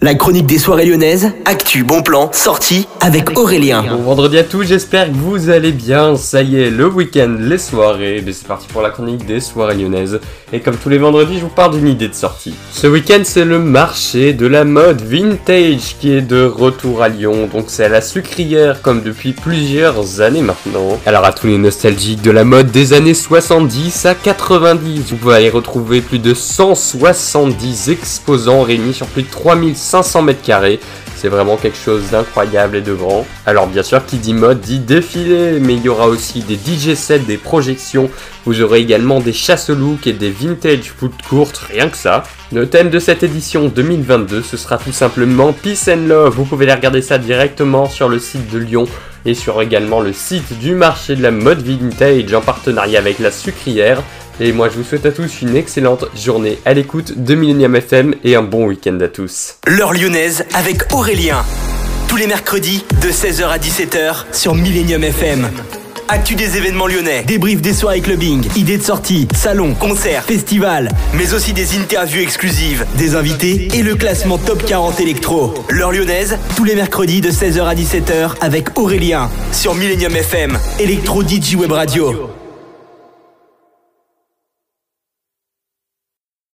La chronique des soirées lyonnaises, actu, bon plan, sortie avec Aurélien. Bon vendredi à tous, j'espère que vous allez bien. Ça y est, le week-end, les soirées. Mais c'est parti pour la chronique des soirées lyonnaises. Et comme tous les vendredis, je vous parle d'une idée de sortie. Ce week-end, c'est le marché de la mode vintage qui est de retour à Lyon. Donc c'est à la sucrière comme depuis plusieurs années maintenant. Alors à tous les nostalgiques de la mode des années 70 à 90, vous pouvez aller retrouver plus de 170 exposants réunis sur plus de 3500 500 mètres carrés. C'est vraiment quelque chose d'incroyable et de grand. Alors bien sûr, qui dit mode dit défilé, mais il y aura aussi des DJ sets, des projections. Vous aurez également des chasses look et des vintage foot courtes, rien que ça. Le thème de cette édition 2022, ce sera tout simplement Peace and Love. Vous pouvez aller regarder ça directement sur le site de Lyon et sur également le site du marché de la mode vintage en partenariat avec la sucrière. Et moi, je vous souhaite à tous une excellente journée à l'écoute de Millennium FM et un bon week-end à tous. L'heure lyonnaise avec Aurélien. Tous les mercredis de 16h à 17h sur Millennium FM. Actu des événements lyonnais, débrief des soirées clubbing, idées de sortie, salons, concerts, festivals, mais aussi des interviews exclusives, des invités et le classement top 40 électro. L'heure lyonnaise, tous les mercredis de 16h à 17h avec Aurélien sur Millennium FM, Electro DJ Web Radio.